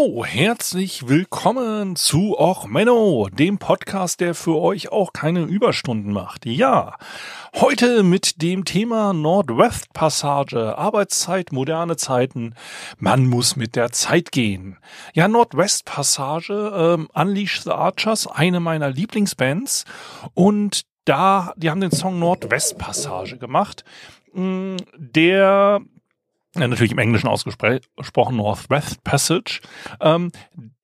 Hallo, herzlich willkommen zu Och Menno, dem Podcast, der für euch auch keine Überstunden macht. Ja, heute mit dem Thema Nordwest Passage, Arbeitszeit, moderne Zeiten. Man muss mit der Zeit gehen. Ja, Nordwest Passage, ähm, Unleash the Archers, eine meiner Lieblingsbands und da, die haben den Song Nordwest Passage gemacht, mm, der natürlich im Englischen ausgesprochen Northwest Passage. Ähm,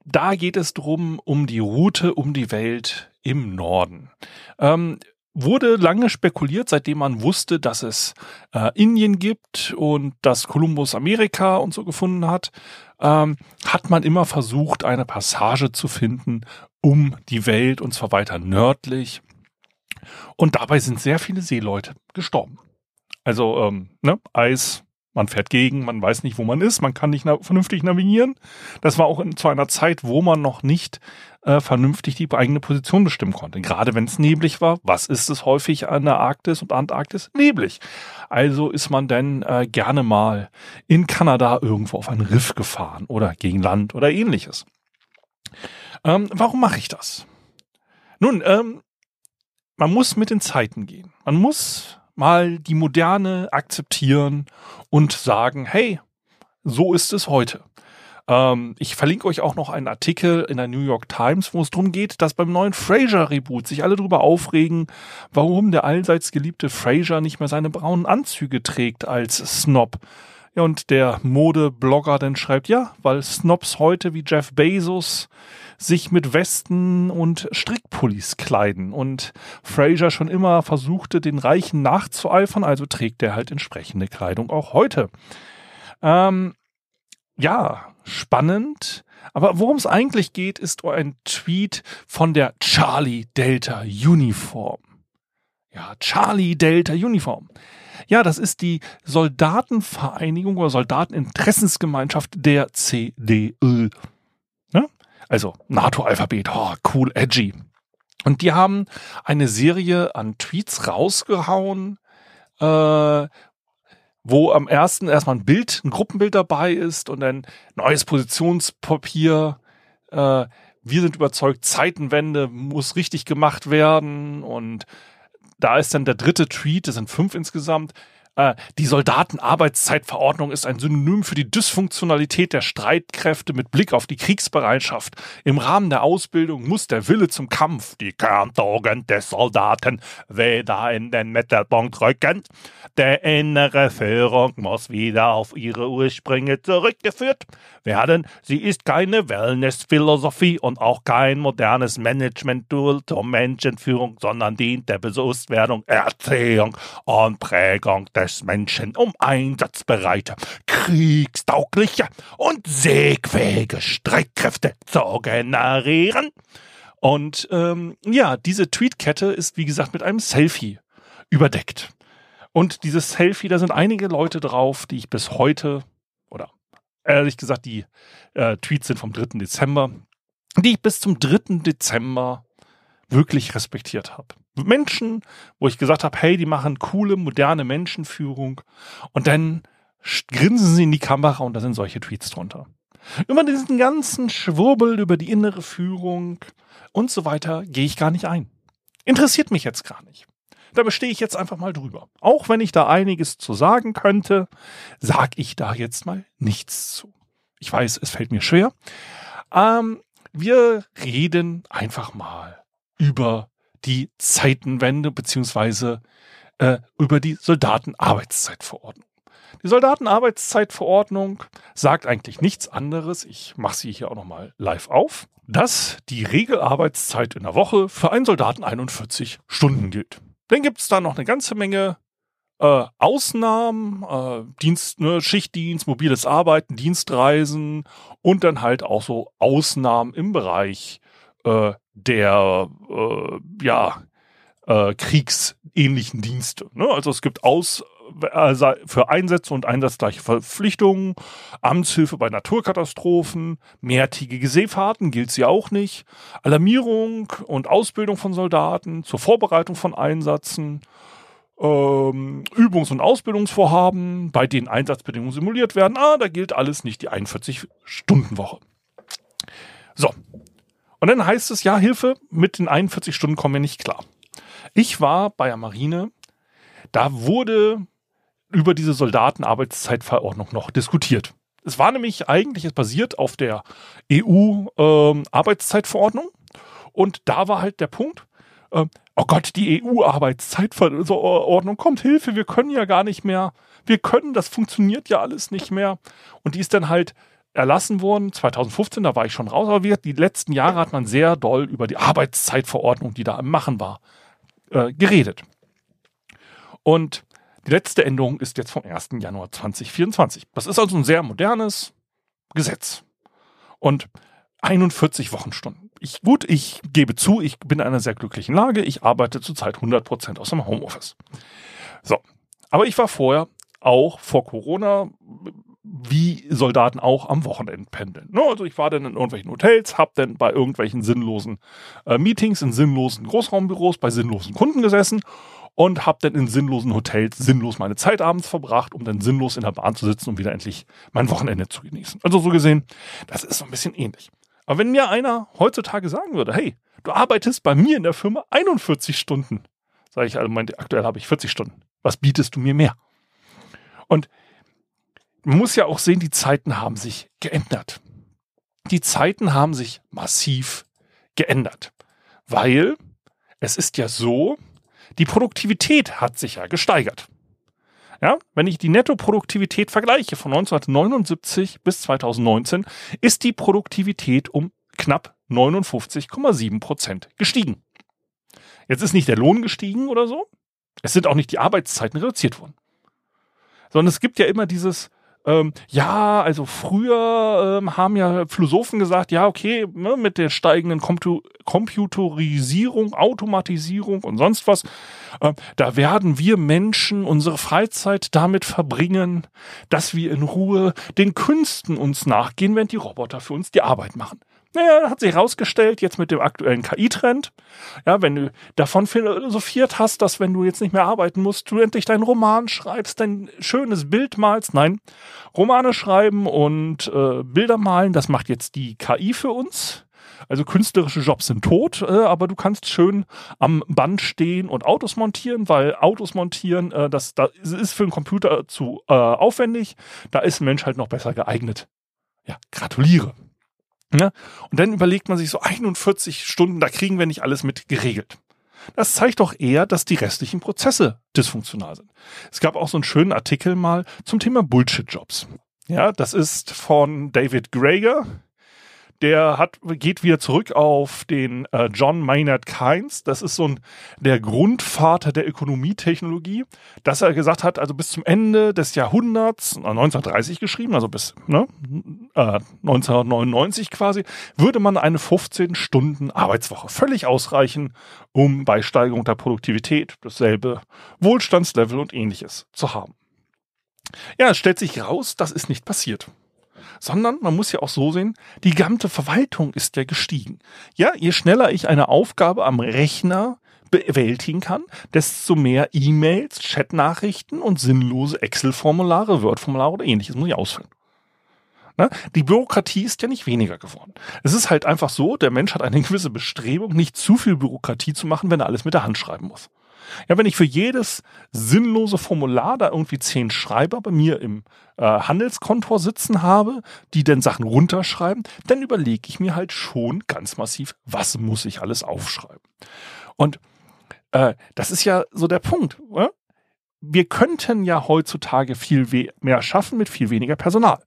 da geht es drum um die Route um die Welt im Norden. Ähm, wurde lange spekuliert, seitdem man wusste, dass es äh, Indien gibt und dass Kolumbus Amerika und so gefunden hat, ähm, hat man immer versucht, eine Passage zu finden um die Welt und zwar weiter nördlich und dabei sind sehr viele Seeleute gestorben. Also ähm, ne, Eis, man fährt gegen, man weiß nicht, wo man ist, man kann nicht na vernünftig navigieren. Das war auch in, zu einer Zeit, wo man noch nicht äh, vernünftig die eigene Position bestimmen konnte. Gerade wenn es neblig war, was ist es häufig an der Arktis und Antarktis? Neblig. Also ist man dann äh, gerne mal in Kanada irgendwo auf ein Riff gefahren oder gegen Land oder ähnliches. Ähm, warum mache ich das? Nun, ähm, man muss mit den Zeiten gehen. Man muss mal die Moderne akzeptieren und sagen, hey, so ist es heute. Ähm, ich verlinke euch auch noch einen Artikel in der New York Times, wo es darum geht, dass beim neuen Fraser-Reboot sich alle darüber aufregen, warum der allseits geliebte Fraser nicht mehr seine braunen Anzüge trägt als Snob. Und der Modeblogger dann schreibt, ja, weil Snobs heute wie Jeff Bezos sich mit Westen und Strickpullis kleiden und Fraser schon immer versuchte, den Reichen nachzueifern, also trägt er halt entsprechende Kleidung auch heute. Ähm, ja, spannend. Aber worum es eigentlich geht, ist ein Tweet von der Charlie Delta Uniform. Ja, Charlie Delta Uniform. Ja, das ist die Soldatenvereinigung oder Soldateninteressensgemeinschaft der CDU. Ne? Also NATO-Alphabet, oh, cool, edgy. Und die haben eine Serie an Tweets rausgehauen, äh, wo am ersten erstmal ein Bild, ein Gruppenbild dabei ist und ein neues Positionspapier. Äh, wir sind überzeugt, Zeitenwende muss richtig gemacht werden und da ist dann der dritte Tweet, das sind fünf insgesamt, äh, die Soldatenarbeitszeitverordnung ist ein Synonym für die Dysfunktionalität der Streitkräfte mit Blick auf die Kriegsbereitschaft. Im Rahmen der Ausbildung muss der Wille zum Kampf, die Kerntugend des Soldaten, weder in den Mittelpunkt rücken. Der innere Führung muss wieder auf ihre Ursprünge zurückgeführt werden. Sie ist keine Wellness-Philosophie und auch kein modernes Management-Tool zur Menschenführung, sondern dient der Bewusstwerdung, Erziehung und Prägung des des Menschen um einsatzbereite, kriegstaugliche und segfähige Streitkräfte zu generieren. Und ähm, ja, diese Tweetkette ist wie gesagt mit einem Selfie überdeckt. Und dieses Selfie, da sind einige Leute drauf, die ich bis heute, oder ehrlich gesagt, die äh, Tweets sind vom 3. Dezember, die ich bis zum 3. Dezember wirklich respektiert habe. Menschen, wo ich gesagt habe, hey, die machen coole, moderne Menschenführung und dann grinsen sie in die Kamera und da sind solche Tweets drunter. Über diesen ganzen Schwurbel über die innere Führung und so weiter gehe ich gar nicht ein. Interessiert mich jetzt gar nicht. Da bestehe ich jetzt einfach mal drüber. Auch wenn ich da einiges zu sagen könnte, sage ich da jetzt mal nichts zu. Ich weiß, es fällt mir schwer. Ähm, wir reden einfach mal über die Zeitenwende beziehungsweise äh, über die Soldatenarbeitszeitverordnung. Die Soldatenarbeitszeitverordnung sagt eigentlich nichts anderes, ich mache sie hier auch nochmal live auf, dass die Regelarbeitszeit in der Woche für einen Soldaten 41 Stunden gilt. Dann gibt es da noch eine ganze Menge äh, Ausnahmen, äh, Dienst, ne, Schichtdienst, mobiles Arbeiten, Dienstreisen und dann halt auch so Ausnahmen im Bereich äh, der äh, ja, äh, kriegsähnlichen Dienste. Ne? Also es gibt Aus, also für Einsätze und einsatzgleiche Verpflichtungen, Amtshilfe bei Naturkatastrophen, mehrtägige Seefahrten gilt sie auch nicht, Alarmierung und Ausbildung von Soldaten zur Vorbereitung von Einsätzen, ähm, Übungs- und Ausbildungsvorhaben, bei denen Einsatzbedingungen simuliert werden. Ah, da gilt alles nicht die 41-Stunden-Woche. So. Und dann heißt es, ja, Hilfe, mit den 41 Stunden kommen wir nicht klar. Ich war bei der Marine, da wurde über diese Soldatenarbeitszeitverordnung noch diskutiert. Es war nämlich eigentlich, es basiert auf der EU-Arbeitszeitverordnung. Ähm, und da war halt der Punkt, äh, oh Gott, die EU-Arbeitszeitverordnung kommt, Hilfe, wir können ja gar nicht mehr, wir können, das funktioniert ja alles nicht mehr. Und die ist dann halt erlassen worden, 2015, da war ich schon raus, aber wie die letzten Jahre hat man sehr doll über die Arbeitszeitverordnung, die da im Machen war, äh, geredet. Und die letzte Änderung ist jetzt vom 1. Januar 2024. Das ist also ein sehr modernes Gesetz. Und 41 Wochenstunden. Ich, gut, ich gebe zu, ich bin in einer sehr glücklichen Lage. Ich arbeite zurzeit 100% aus dem Homeoffice. So. Aber ich war vorher auch vor Corona wie Soldaten auch am Wochenende pendeln. Ne? Also ich war dann in irgendwelchen Hotels, hab dann bei irgendwelchen sinnlosen äh, Meetings in sinnlosen Großraumbüros bei sinnlosen Kunden gesessen und hab dann in sinnlosen Hotels sinnlos meine Zeit abends verbracht, um dann sinnlos in der Bahn zu sitzen und wieder endlich mein Wochenende zu genießen. Also so gesehen, das ist so ein bisschen ähnlich. Aber wenn mir einer heutzutage sagen würde, hey, du arbeitest bei mir in der Firma 41 Stunden, sage ich, also mein, aktuell habe ich 40 Stunden. Was bietest du mir mehr? Und man muss ja auch sehen, die Zeiten haben sich geändert. Die Zeiten haben sich massiv geändert, weil es ist ja so, die Produktivität hat sich ja gesteigert. Ja, wenn ich die Nettoproduktivität vergleiche von 1979 bis 2019, ist die Produktivität um knapp 59,7 Prozent gestiegen. Jetzt ist nicht der Lohn gestiegen oder so. Es sind auch nicht die Arbeitszeiten reduziert worden. Sondern es gibt ja immer dieses, ähm, ja, also früher ähm, haben ja Philosophen gesagt, ja, okay, ne, mit der steigenden Compu Computerisierung, Automatisierung und sonst was, äh, da werden wir Menschen unsere Freizeit damit verbringen, dass wir in Ruhe den Künsten uns nachgehen, während die Roboter für uns die Arbeit machen. Naja, hat sich herausgestellt, jetzt mit dem aktuellen KI-Trend, ja, wenn du davon philosophiert hast, dass wenn du jetzt nicht mehr arbeiten musst, du endlich deinen Roman schreibst, dein schönes Bild malst. Nein, Romane schreiben und äh, Bilder malen, das macht jetzt die KI für uns. Also künstlerische Jobs sind tot, äh, aber du kannst schön am Band stehen und Autos montieren, weil Autos montieren, äh, das, das ist für einen Computer zu äh, aufwendig. Da ist ein Mensch halt noch besser geeignet. Ja, gratuliere. Ja? Und dann überlegt man sich so 41 Stunden, da kriegen wir nicht alles mit geregelt. Das zeigt doch eher, dass die restlichen Prozesse dysfunktional sind. Es gab auch so einen schönen Artikel mal zum Thema Bullshit-Jobs. Ja, das ist von David Greger der hat, geht wieder zurück auf den äh, John Maynard Keynes. Das ist so ein, der Grundvater der Ökonomietechnologie, dass er gesagt hat, also bis zum Ende des Jahrhunderts, 1930 geschrieben, also bis ne, äh, 1999 quasi, würde man eine 15 Stunden Arbeitswoche völlig ausreichen, um bei Steigerung der Produktivität dasselbe Wohlstandslevel und ähnliches zu haben. Ja, es stellt sich raus, das ist nicht passiert sondern man muss ja auch so sehen, die gesamte Verwaltung ist ja gestiegen. Ja, je schneller ich eine Aufgabe am Rechner bewältigen kann, desto mehr E-Mails, Chatnachrichten und sinnlose Excel-Formulare, Word-Formulare oder ähnliches muss ich ausfüllen. Na, die Bürokratie ist ja nicht weniger geworden. Es ist halt einfach so, der Mensch hat eine gewisse Bestrebung, nicht zu viel Bürokratie zu machen, wenn er alles mit der Hand schreiben muss. Ja, wenn ich für jedes sinnlose Formular da irgendwie zehn Schreiber bei mir im äh, Handelskontor sitzen habe, die dann Sachen runterschreiben, dann überlege ich mir halt schon ganz massiv, was muss ich alles aufschreiben. Und äh, das ist ja so der Punkt. Oder? Wir könnten ja heutzutage viel mehr schaffen mit viel weniger Personal.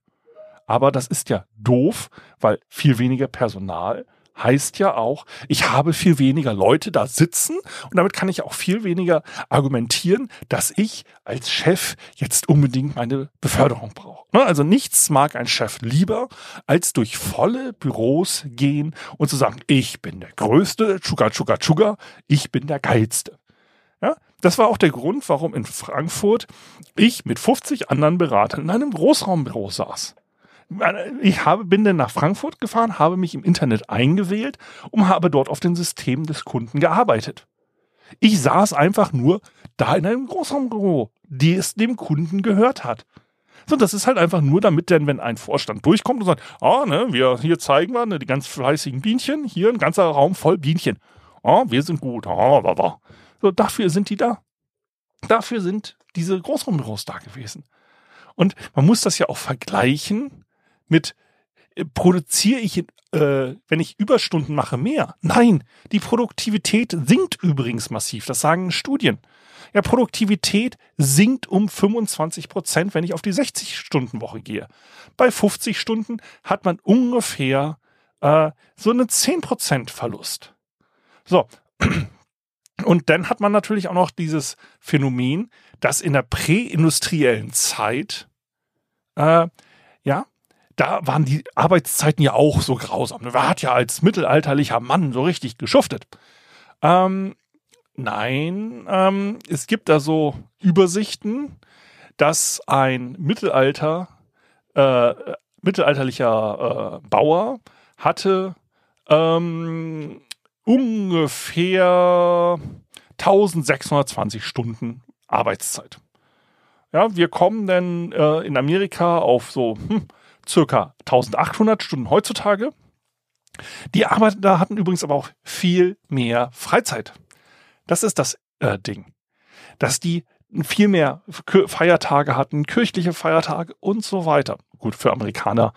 Aber das ist ja doof, weil viel weniger Personal heißt ja auch, ich habe viel weniger Leute da sitzen und damit kann ich auch viel weniger argumentieren, dass ich als Chef jetzt unbedingt meine Beförderung brauche. Ne, also nichts mag ein Chef lieber, als durch volle Büros gehen und zu sagen, ich bin der Größte, Chuga, Chuga, Chuga, ich bin der Geilste. Ja, das war auch der Grund, warum in Frankfurt ich mit 50 anderen Beratern in einem Großraumbüro saß. Ich habe, bin dann nach Frankfurt gefahren, habe mich im Internet eingewählt und habe dort auf dem System des Kunden gearbeitet. Ich saß einfach nur da in einem Großraumbüro, die es dem Kunden gehört hat. So, das ist halt einfach nur damit, denn wenn ein Vorstand durchkommt und sagt, ah, ne, wir hier zeigen wir ne, die ganz fleißigen Bienchen, hier ein ganzer Raum voll Bienchen. Ah, wir sind gut. Ah, da, da. So, dafür sind die da. Dafür sind diese Großraumbüros da gewesen. Und man muss das ja auch vergleichen mit, äh, produziere ich, äh, wenn ich Überstunden mache, mehr? Nein, die Produktivität sinkt übrigens massiv. Das sagen Studien. Ja, Produktivität sinkt um 25 Prozent, wenn ich auf die 60-Stunden-Woche gehe. Bei 50 Stunden hat man ungefähr äh, so einen 10 Prozent Verlust. So. Und dann hat man natürlich auch noch dieses Phänomen, dass in der präindustriellen Zeit, äh, ja, da waren die Arbeitszeiten ja auch so grausam. Man hat ja als mittelalterlicher Mann so richtig geschuftet. Ähm, nein, ähm, es gibt da so Übersichten, dass ein Mittelalter, äh, mittelalterlicher äh, Bauer hatte ähm, ungefähr 1620 Stunden Arbeitszeit. Ja, wir kommen dann äh, in Amerika auf so hm, circa 1800 Stunden heutzutage. Die Arbeiter hatten übrigens aber auch viel mehr Freizeit. Das ist das äh, Ding. Dass die viel mehr Feiertage hatten, kirchliche Feiertage und so weiter. Gut, für Amerikaner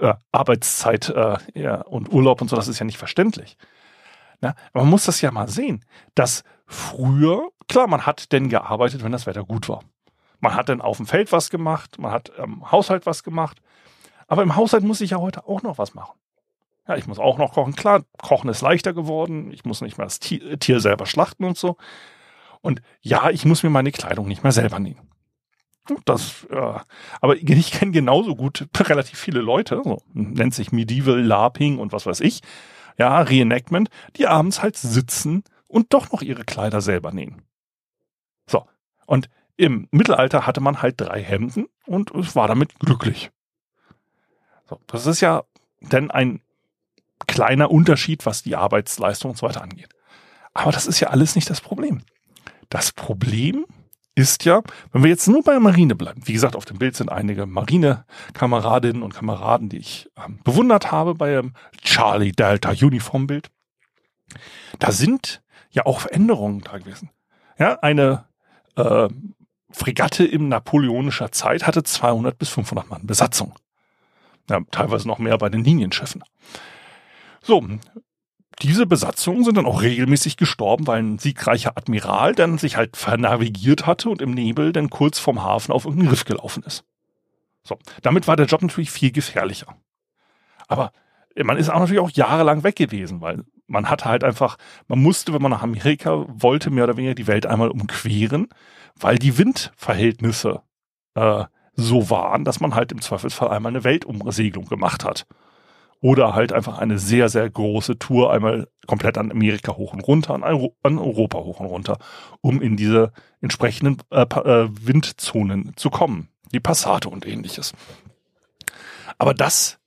äh, Arbeitszeit äh, ja, und Urlaub und so, das ist ja nicht verständlich. Na, man muss das ja mal sehen, dass früher, klar, man hat denn gearbeitet, wenn das Wetter gut war. Man hat dann auf dem Feld was gemacht, man hat im Haushalt was gemacht, aber im Haushalt muss ich ja heute auch noch was machen. Ja, ich muss auch noch kochen. Klar, Kochen ist leichter geworden. Ich muss nicht mehr das Tier selber schlachten und so. Und ja, ich muss mir meine Kleidung nicht mehr selber nähen. Das, äh, aber ich kenne genauso gut relativ viele Leute, so, nennt sich Medieval LARPing und was weiß ich, ja, Reenactment, die abends halt sitzen und doch noch ihre Kleider selber nähen. So. Und im Mittelalter hatte man halt drei Hemden und es war damit glücklich. So, das ist ja dann ein kleiner Unterschied, was die Arbeitsleistung und so weiter angeht. Aber das ist ja alles nicht das Problem. Das Problem ist ja, wenn wir jetzt nur bei der Marine bleiben, wie gesagt, auf dem Bild sind einige Marine-Kameradinnen und Kameraden, die ich ähm, bewundert habe bei dem Charlie Delta Uniformbild. Da sind ja auch Veränderungen da gewesen. Ja, eine äh, Fregatte im napoleonischer Zeit hatte 200 bis 500 Mann Besatzung. Ja, teilweise noch mehr bei den Linienschiffen. So, diese Besatzungen sind dann auch regelmäßig gestorben, weil ein siegreicher Admiral dann sich halt vernavigiert hatte und im Nebel dann kurz vom Hafen auf irgendein Riff gelaufen ist. So, damit war der Job natürlich viel gefährlicher. Aber man ist auch natürlich auch jahrelang weg gewesen, weil man hatte halt einfach, man musste, wenn man nach Amerika wollte, mehr oder weniger die Welt einmal umqueren, weil die Windverhältnisse äh, so waren, dass man halt im Zweifelsfall einmal eine Weltumsegelung gemacht hat. Oder halt einfach eine sehr, sehr große Tour einmal komplett an Amerika hoch und runter, an, Euro an Europa hoch und runter, um in diese entsprechenden äh, äh, Windzonen zu kommen. Die Passate und ähnliches. Aber das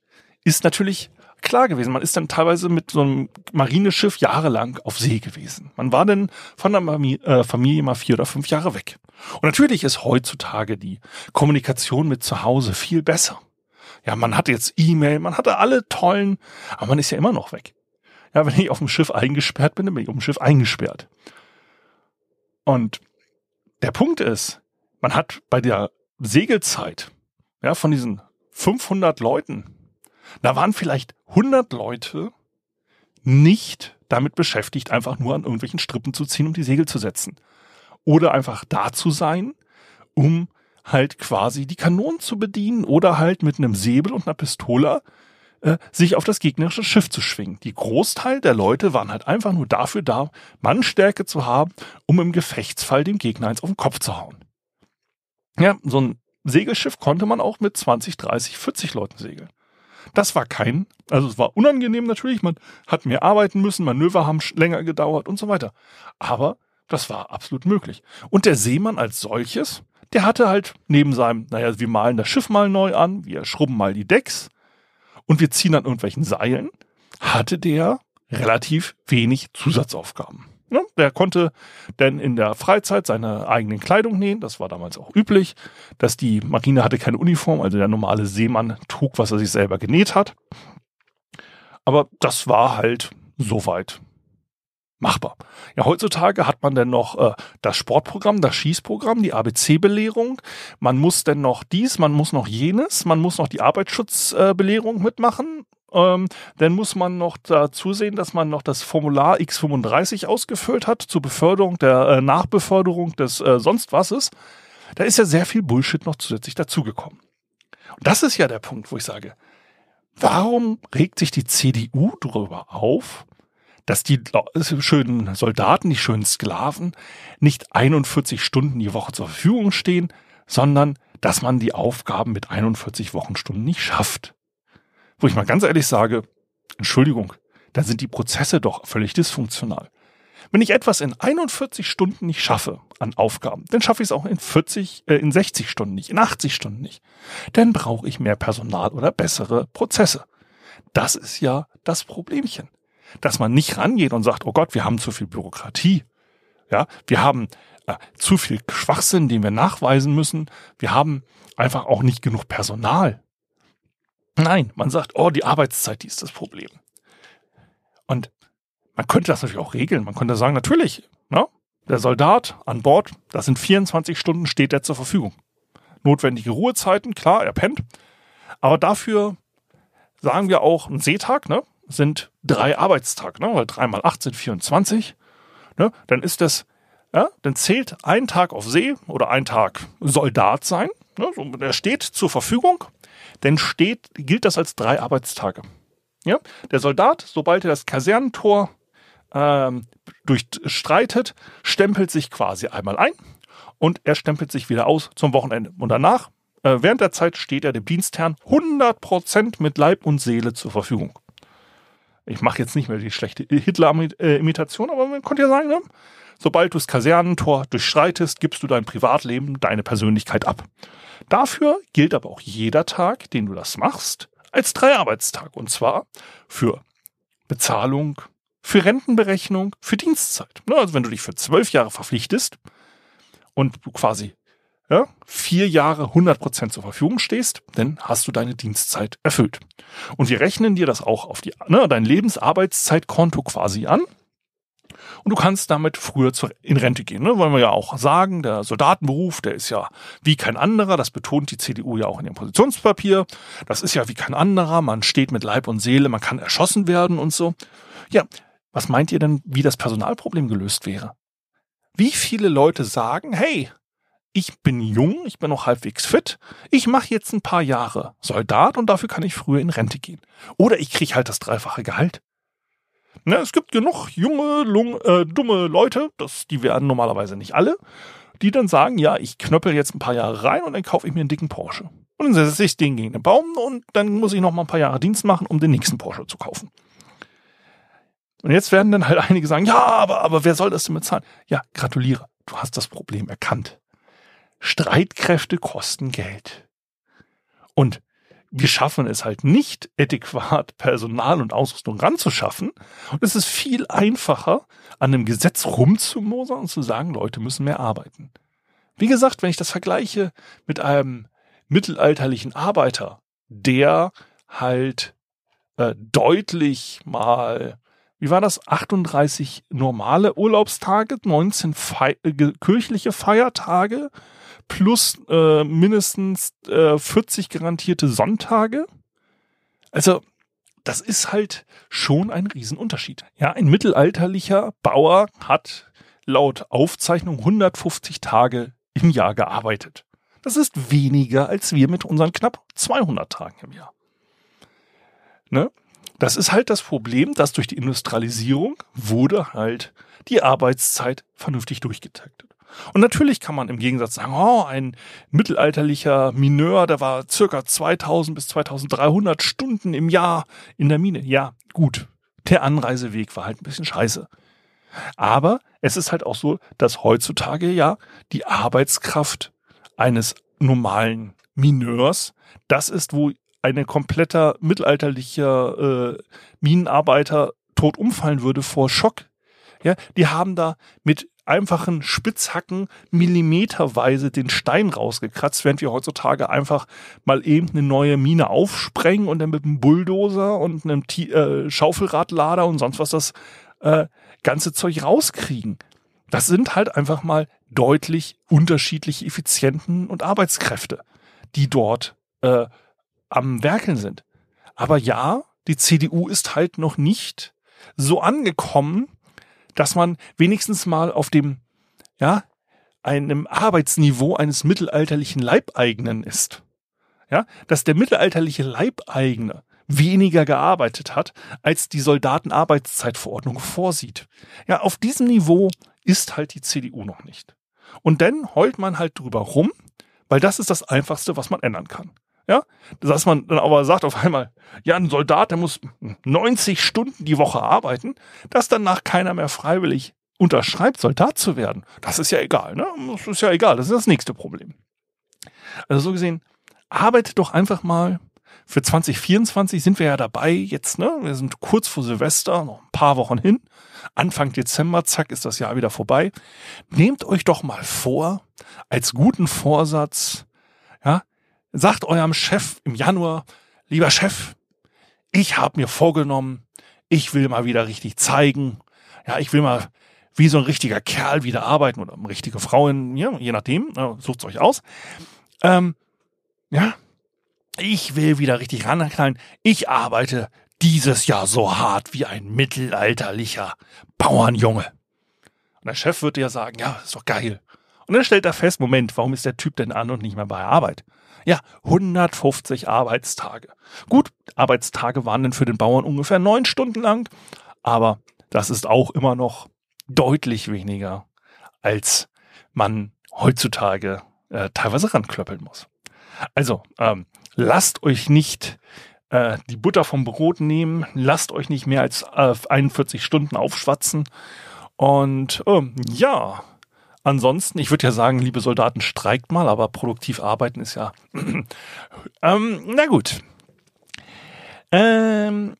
ist natürlich klar gewesen. Man ist dann teilweise mit so einem Marineschiff jahrelang auf See gewesen. Man war dann von der äh, Familie mal vier oder fünf Jahre weg. Und natürlich ist heutzutage die Kommunikation mit zu Hause viel besser. Ja, man hatte jetzt E-Mail, man hatte alle tollen, aber man ist ja immer noch weg. Ja, wenn ich auf dem Schiff eingesperrt bin, dann bin ich auf dem Schiff eingesperrt. Und der Punkt ist, man hat bei der Segelzeit, ja, von diesen 500 Leuten, da waren vielleicht 100 Leute nicht damit beschäftigt, einfach nur an irgendwelchen Strippen zu ziehen, um die Segel zu setzen. Oder einfach da zu sein, um halt quasi die Kanonen zu bedienen oder halt mit einem Säbel und einer Pistole äh, sich auf das gegnerische Schiff zu schwingen. Die Großteil der Leute waren halt einfach nur dafür da, Mannstärke zu haben, um im Gefechtsfall dem Gegner eins auf den Kopf zu hauen. Ja, so ein Segelschiff konnte man auch mit 20, 30, 40 Leuten segeln. Das war kein, also es war unangenehm natürlich, man hat mehr arbeiten müssen, Manöver haben länger gedauert und so weiter. Aber Das war absolut möglich. Und der Seemann als solches, der hatte halt neben seinem, naja, wir malen das Schiff mal neu an, wir schrubben mal die Decks und wir ziehen an irgendwelchen Seilen, hatte der relativ wenig Zusatzaufgaben. Ja, der konnte denn in der Freizeit seine eigenen Kleidung nähen. Das war damals auch üblich, dass die Marine hatte keine Uniform, also der normale Seemann trug, was er sich selber genäht hat. Aber das war halt soweit machbar. Ja, heutzutage hat man dann noch äh, das Sportprogramm, das Schießprogramm, die ABC-Belehrung. Man muss denn noch dies, man muss noch jenes, man muss noch die Arbeitsschutzbelehrung äh, mitmachen. Ähm, dann muss man noch dazu sehen, dass man noch das Formular X35 ausgefüllt hat zur Beförderung der äh, Nachbeförderung des äh, sonst was Da ist ja sehr viel Bullshit noch zusätzlich dazugekommen. Und das ist ja der Punkt, wo ich sage, warum regt sich die CDU darüber auf, dass die schönen Soldaten, die schönen Sklaven nicht 41 Stunden die Woche zur Verfügung stehen, sondern dass man die Aufgaben mit 41 Wochenstunden nicht schafft. Wo ich mal ganz ehrlich sage, Entschuldigung, dann sind die Prozesse doch völlig dysfunktional. Wenn ich etwas in 41 Stunden nicht schaffe an Aufgaben, dann schaffe ich es auch in 40, äh, in 60 Stunden nicht, in 80 Stunden nicht. Dann brauche ich mehr Personal oder bessere Prozesse. Das ist ja das Problemchen dass man nicht rangeht und sagt, oh Gott, wir haben zu viel Bürokratie. Ja, wir haben äh, zu viel Schwachsinn, den wir nachweisen müssen. Wir haben einfach auch nicht genug Personal. Nein, man sagt, oh, die Arbeitszeit, die ist das Problem. Und man könnte das natürlich auch regeln. Man könnte sagen, natürlich, ne, der Soldat an Bord, das sind 24 Stunden, steht er zur Verfügung. Notwendige Ruhezeiten, klar, er pennt. Aber dafür sagen wir auch einen Seetag, ne? Sind drei Arbeitstage, ne? weil drei mal acht sind 24. Ne? Dann ist das, ja, dann zählt ein Tag auf See oder ein Tag Soldat sein. Ne? So, der steht zur Verfügung, dann steht, gilt das als drei Arbeitstage. Ja? Der Soldat, sobald er das Kasernentor ähm, durchstreitet, stempelt sich quasi einmal ein und er stempelt sich wieder aus zum Wochenende. Und danach, äh, während der Zeit, steht er dem Dienstherrn 100% mit Leib und Seele zur Verfügung ich mache jetzt nicht mehr die schlechte Hitler-Imitation, aber man konnte ja sagen, ne? sobald du das Kasernentor durchschreitest, gibst du dein Privatleben, deine Persönlichkeit ab. Dafür gilt aber auch jeder Tag, den du das machst, als drei Arbeitstag. Und zwar für Bezahlung, für Rentenberechnung, für Dienstzeit. Ne, also wenn du dich für zwölf Jahre verpflichtest und du quasi ja, vier Jahre 100% zur Verfügung stehst, dann hast du deine Dienstzeit erfüllt. Und wir rechnen dir das auch auf die, ne, dein Lebensarbeitszeitkonto quasi an. Und du kannst damit früher in Rente gehen. Ne? Wollen wir ja auch sagen, der Soldatenberuf, der ist ja wie kein anderer. Das betont die CDU ja auch in ihrem Positionspapier. Das ist ja wie kein anderer. Man steht mit Leib und Seele, man kann erschossen werden und so. Ja, was meint ihr denn, wie das Personalproblem gelöst wäre? Wie viele Leute sagen, hey, ich bin jung, ich bin noch halbwegs fit, ich mache jetzt ein paar Jahre Soldat und dafür kann ich früher in Rente gehen. Oder ich kriege halt das dreifache Gehalt. Ne, es gibt genug junge, lung, äh, dumme Leute, das, die werden normalerweise nicht alle, die dann sagen, ja, ich knöppel jetzt ein paar Jahre rein und dann kaufe ich mir einen dicken Porsche. Und dann setze ich den gegen den Baum und dann muss ich noch mal ein paar Jahre Dienst machen, um den nächsten Porsche zu kaufen. Und jetzt werden dann halt einige sagen, ja, aber, aber wer soll das denn bezahlen? Ja, gratuliere, du hast das Problem erkannt. Streitkräfte kosten Geld. Und wir schaffen es halt nicht, adäquat Personal und Ausrüstung ranzuschaffen. Und es ist viel einfacher, an einem Gesetz rumzumosern und zu sagen, Leute müssen mehr arbeiten. Wie gesagt, wenn ich das vergleiche mit einem mittelalterlichen Arbeiter, der halt äh, deutlich mal, wie war das, 38 normale Urlaubstage, 19 Fe äh, kirchliche Feiertage, plus äh, mindestens äh, 40 garantierte Sonntage. Also das ist halt schon ein Riesenunterschied. Ja, ein mittelalterlicher Bauer hat laut Aufzeichnung 150 Tage im Jahr gearbeitet. Das ist weniger als wir mit unseren knapp 200 Tagen im Jahr. Ne? Das ist halt das Problem, dass durch die Industrialisierung wurde halt die Arbeitszeit vernünftig durchgetaktet. Und natürlich kann man im Gegensatz sagen, oh, ein mittelalterlicher Mineur, der war circa 2000 bis 2300 Stunden im Jahr in der Mine. Ja, gut. Der Anreiseweg war halt ein bisschen scheiße. Aber es ist halt auch so, dass heutzutage ja die Arbeitskraft eines normalen Mineurs, das ist, wo eine kompletter mittelalterlicher äh, Minenarbeiter tot umfallen würde vor Schock. Ja, die haben da mit einfachen Spitzhacken millimeterweise den Stein rausgekratzt, während wir heutzutage einfach mal eben eine neue Mine aufsprengen und dann mit einem Bulldozer und einem T äh, Schaufelradlader und sonst was das äh, ganze Zeug rauskriegen. Das sind halt einfach mal deutlich unterschiedliche Effizienten und Arbeitskräfte, die dort äh, am Werkeln sind. Aber ja, die CDU ist halt noch nicht so angekommen, dass man wenigstens mal auf dem, ja, einem Arbeitsniveau eines mittelalterlichen Leibeigenen ist. Ja, dass der mittelalterliche Leibeigene weniger gearbeitet hat, als die Soldatenarbeitszeitverordnung vorsieht. Ja, auf diesem Niveau ist halt die CDU noch nicht. Und dann heult man halt drüber rum, weil das ist das Einfachste, was man ändern kann. Ja, dass man dann aber sagt auf einmal, ja, ein Soldat, der muss 90 Stunden die Woche arbeiten, dass danach keiner mehr freiwillig unterschreibt, Soldat zu werden. Das ist ja egal, ne? Das ist ja egal, das ist das nächste Problem. Also so gesehen, arbeitet doch einfach mal. Für 2024 sind wir ja dabei jetzt, ne? Wir sind kurz vor Silvester, noch ein paar Wochen hin. Anfang Dezember, zack, ist das Jahr wieder vorbei. Nehmt euch doch mal vor, als guten Vorsatz, sagt eurem Chef im Januar, lieber Chef, ich habe mir vorgenommen, ich will mal wieder richtig zeigen, ja, ich will mal wie so ein richtiger Kerl wieder arbeiten oder eine richtige Frau, in, ja, je nachdem, äh, sucht's euch aus. Ähm, ja, ich will wieder richtig ranknallen. Ich arbeite dieses Jahr so hart wie ein mittelalterlicher Bauernjunge. Und der Chef würde ja sagen, ja, ist doch geil. Und dann stellt er fest, Moment, warum ist der Typ denn an und nicht mehr bei Arbeit? Ja, 150 Arbeitstage. Gut, Arbeitstage waren dann für den Bauern ungefähr neun Stunden lang, aber das ist auch immer noch deutlich weniger, als man heutzutage äh, teilweise ranklöppeln muss. Also, ähm, lasst euch nicht äh, die Butter vom Brot nehmen, lasst euch nicht mehr als äh, 41 Stunden aufschwatzen. Und ähm, ja, Ansonsten, ich würde ja sagen, liebe Soldaten, streikt mal, aber produktiv arbeiten ist ja. ähm, na gut. Ähm,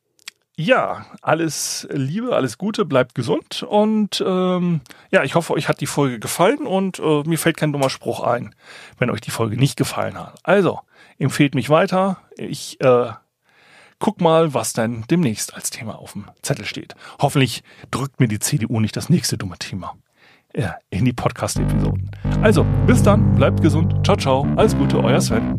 ja, alles Liebe, alles Gute, bleibt gesund und ähm, ja, ich hoffe, euch hat die Folge gefallen und äh, mir fällt kein dummer Spruch ein, wenn euch die Folge nicht gefallen hat. Also, empfehlt mich weiter. Ich äh, guck mal, was dann demnächst als Thema auf dem Zettel steht. Hoffentlich drückt mir die CDU nicht das nächste dumme Thema in die Podcast-Episoden. Also, bis dann, bleibt gesund, ciao, ciao, alles Gute, euer Sven.